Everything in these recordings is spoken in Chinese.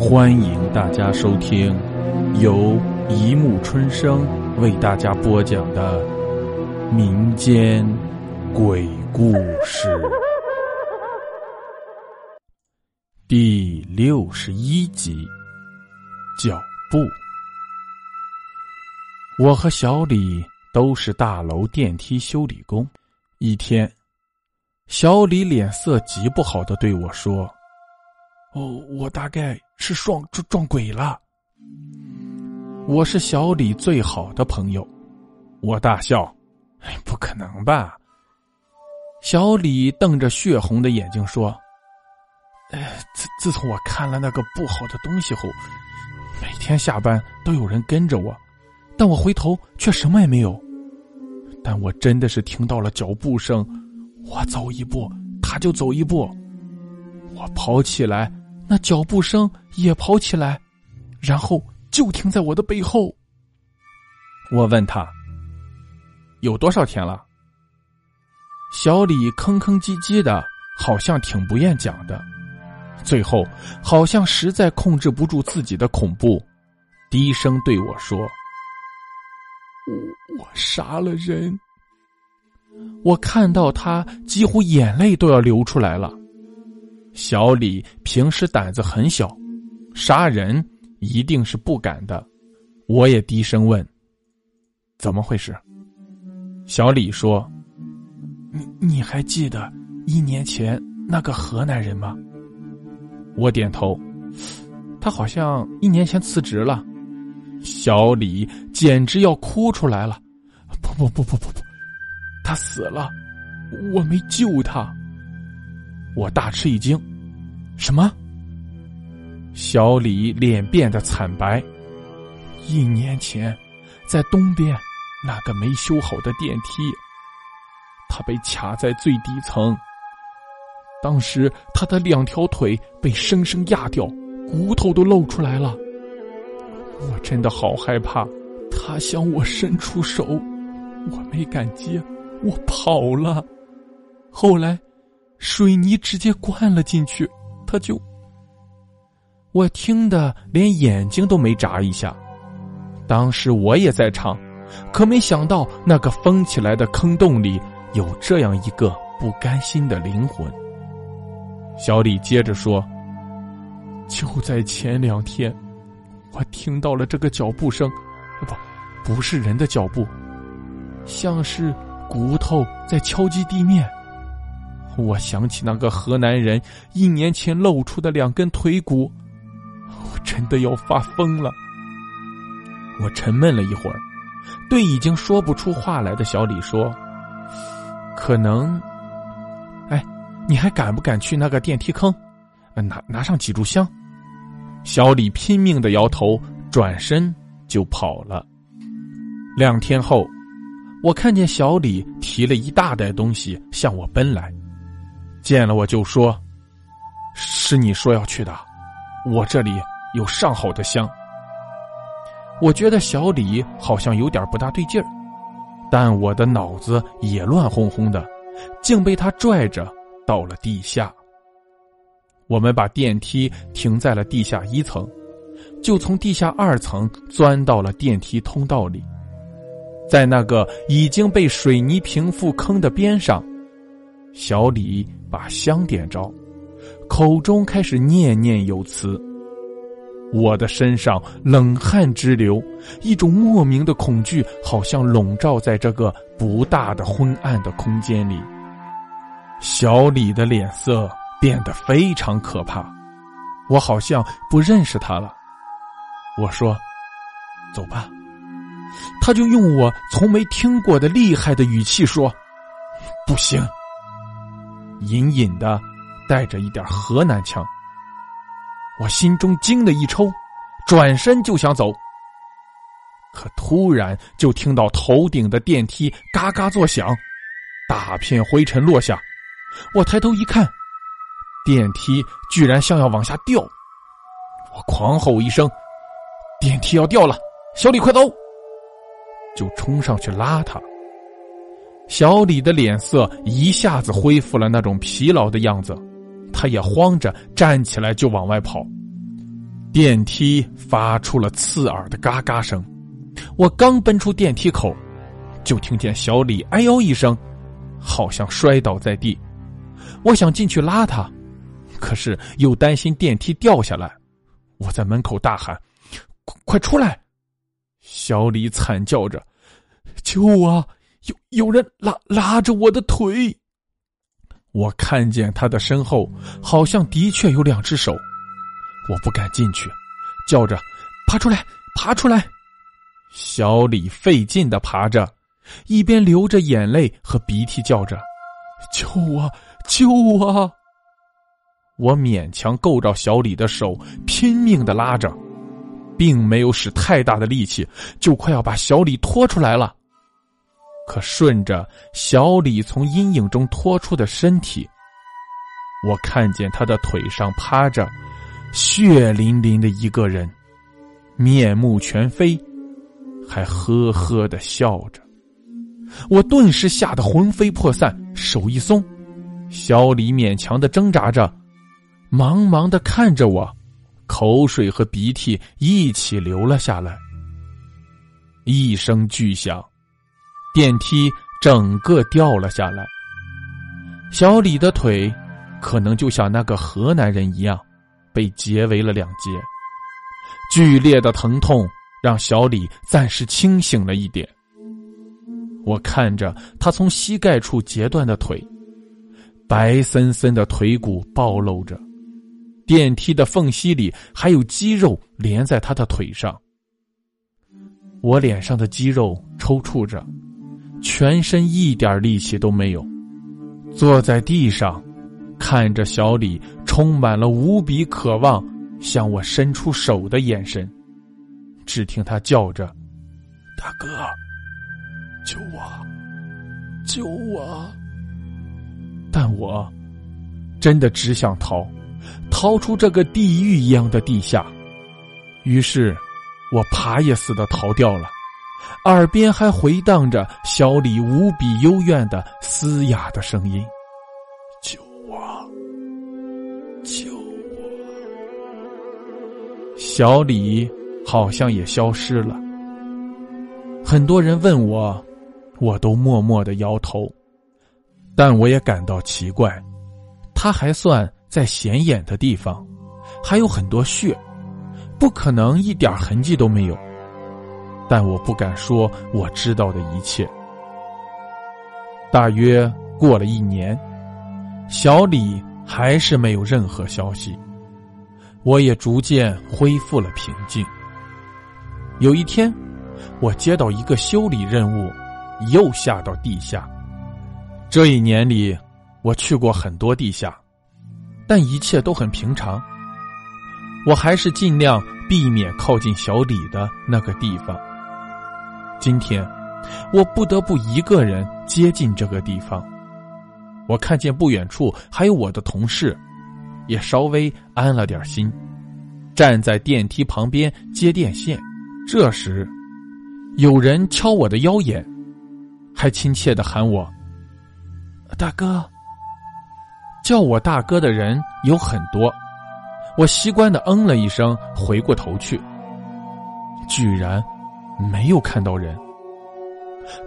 欢迎大家收听由一木春生为大家播讲的民间鬼故事第六十一集：脚步。我和小李都是大楼电梯修理工。一天，小李脸色极不好的对我说：“哦，我大概是撞撞撞鬼了。”我是小李最好的朋友，我大笑：“哎，不可能吧？”小李瞪着血红的眼睛说：“哎，自自从我看了那个不好的东西后，每天下班都有人跟着我，但我回头却什么也没有。但我真的是听到了脚步声，我走一步他就走一步，我跑起来，那脚步声也跑起来，然后。”就停在我的背后。我问他：“有多少天了？”小李吭吭唧唧的，好像挺不愿讲的。最后，好像实在控制不住自己的恐怖，低声对我说：“我我杀了人。”我看到他几乎眼泪都要流出来了。小李平时胆子很小，杀人。一定是不敢的，我也低声问：“怎么回事？”小李说：“你你还记得一年前那个河南人吗？”我点头，他好像一年前辞职了。小李简直要哭出来了：“不不不不不不，他死了，我没救他。”我大吃一惊：“什么？”小李脸变得惨白。一年前，在东边那个没修好的电梯，他被卡在最底层。当时他的两条腿被生生压掉，骨头都露出来了。我真的好害怕。他向我伸出手，我没敢接，我跑了。后来，水泥直接灌了进去，他就……我听得连眼睛都没眨一下，当时我也在场，可没想到那个封起来的坑洞里有这样一个不甘心的灵魂。小李接着说：“就在前两天，我听到了这个脚步声，不，不是人的脚步，像是骨头在敲击地面。我想起那个河南人一年前露出的两根腿骨。”我真的要发疯了！我沉闷了一会儿，对已经说不出话来的小李说：“可能……哎，你还敢不敢去那个电梯坑？拿拿上几炷香？”小李拼命的摇头，转身就跑了。两天后，我看见小李提了一大袋东西向我奔来，见了我就说：“是你说要去的，我这里。”有上好的香，我觉得小李好像有点不大对劲儿，但我的脑子也乱哄哄的，竟被他拽着到了地下。我们把电梯停在了地下一层，就从地下二层钻到了电梯通道里，在那个已经被水泥平复坑的边上，小李把香点着，口中开始念念有词。我的身上冷汗直流，一种莫名的恐惧好像笼罩在这个不大的昏暗的空间里。小李的脸色变得非常可怕，我好像不认识他了。我说：“走吧。”他就用我从没听过的厉害的语气说：“不行。”隐隐的带着一点河南腔。我心中惊的一抽，转身就想走，可突然就听到头顶的电梯嘎嘎作响，大片灰尘落下。我抬头一看，电梯居然像要往下掉。我狂吼一声：“电梯要掉了！小李，快走！”就冲上去拉他。小李的脸色一下子恢复了那种疲劳的样子。他也慌着站起来就往外跑，电梯发出了刺耳的嘎嘎声。我刚奔出电梯口，就听见小李“哎呦”一声，好像摔倒在地。我想进去拉他，可是又担心电梯掉下来。我在门口大喊：“快出来！”小李惨叫着：“救我！有有人拉拉着我的腿！”我看见他的身后好像的确有两只手，我不敢进去，叫着：“爬出来，爬出来！”小李费劲的爬着，一边流着眼泪和鼻涕，叫着：“救我！救我！”我勉强够着小李的手，拼命的拉着，并没有使太大的力气，就快要把小李拖出来了。可顺着小李从阴影中拖出的身体，我看见他的腿上趴着血淋淋的一个人，面目全非。还呵呵的笑着，我顿时吓得魂飞魄散，手一松，小李勉强的挣扎着，茫茫的看着我，口水和鼻涕一起流了下来。一声巨响，电梯整个掉了下来。小李的腿，可能就像那个河南人一样，被截为了两截，剧烈的疼痛。让小李暂时清醒了一点。我看着他从膝盖处截断的腿，白森森的腿骨暴露着，电梯的缝隙里还有肌肉连在他的腿上。我脸上的肌肉抽搐着，全身一点力气都没有，坐在地上，看着小李充满了无比渴望向我伸出手的眼神。只听他叫着：“大哥，救我，救我！”但我真的只想逃，逃出这个地狱一样的地下。于是，我爬也似的逃掉了，耳边还回荡着小李无比幽怨的嘶哑的声音：“救我，救我！”小李。好像也消失了。很多人问我，我都默默的摇头。但我也感到奇怪，他还算在显眼的地方，还有很多血，不可能一点痕迹都没有。但我不敢说我知道的一切。大约过了一年，小李还是没有任何消息，我也逐渐恢复了平静。有一天，我接到一个修理任务，又下到地下。这一年里，我去过很多地下，但一切都很平常。我还是尽量避免靠近小李的那个地方。今天，我不得不一个人接近这个地方。我看见不远处还有我的同事，也稍微安了点心，站在电梯旁边接电线。这时，有人敲我的腰眼，还亲切的喊我“大哥”。叫我大哥的人有很多，我习惯的嗯了一声，回过头去，居然没有看到人。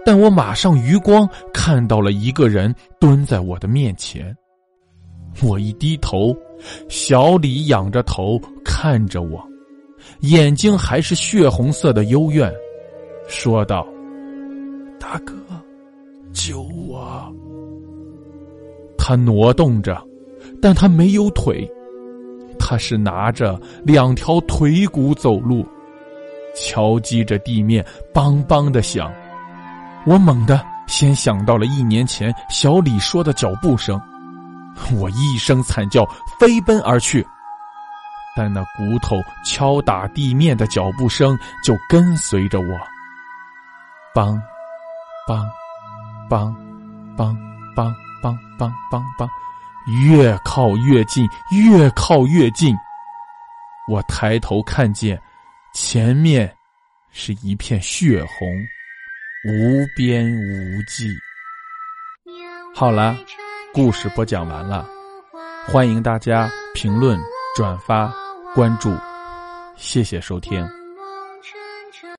但我马上余光看到了一个人蹲在我的面前，我一低头，小李仰着头看着我。眼睛还是血红色的幽怨，说道：“大哥，救我！”他挪动着，但他没有腿，他是拿着两条腿骨走路，敲击着地面，梆梆的响。我猛地先想到了一年前小李说的脚步声，我一声惨叫，飞奔而去。但那骨头敲打地面的脚步声就跟随着我，梆，梆，梆，梆，梆，梆，梆，梆，梆，越靠越近，越靠越近。我抬头看见，前面是一片血红，无边无际。好了，故事播讲完了，欢迎大家评论、转发。关注，谢谢收听。